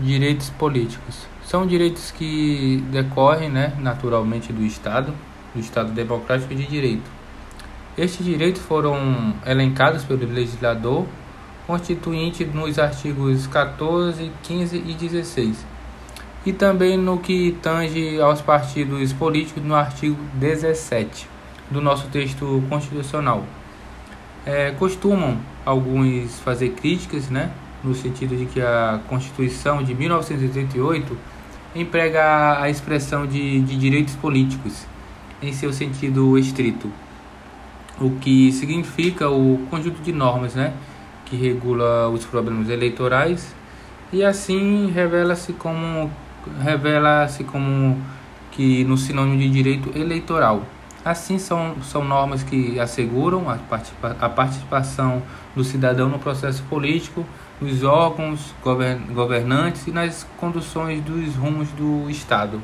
Direitos políticos. São direitos que decorrem né, naturalmente do Estado, do Estado Democrático de Direito. Estes direitos foram elencados pelo legislador constituinte nos artigos 14, 15 e 16, e também no que tange aos partidos políticos no artigo 17 do nosso texto constitucional. É, costumam alguns fazer críticas, né, no sentido de que a Constituição de 1988 emprega a expressão de, de direitos políticos em seu sentido estrito, o que significa o conjunto de normas né, que regula os problemas eleitorais e assim revela-se como revela-se como que no sinônimo de direito eleitoral. Assim são, são normas que asseguram a, participa a participação do cidadão no processo político, nos órgãos govern governantes e nas conduções dos rumos do Estado.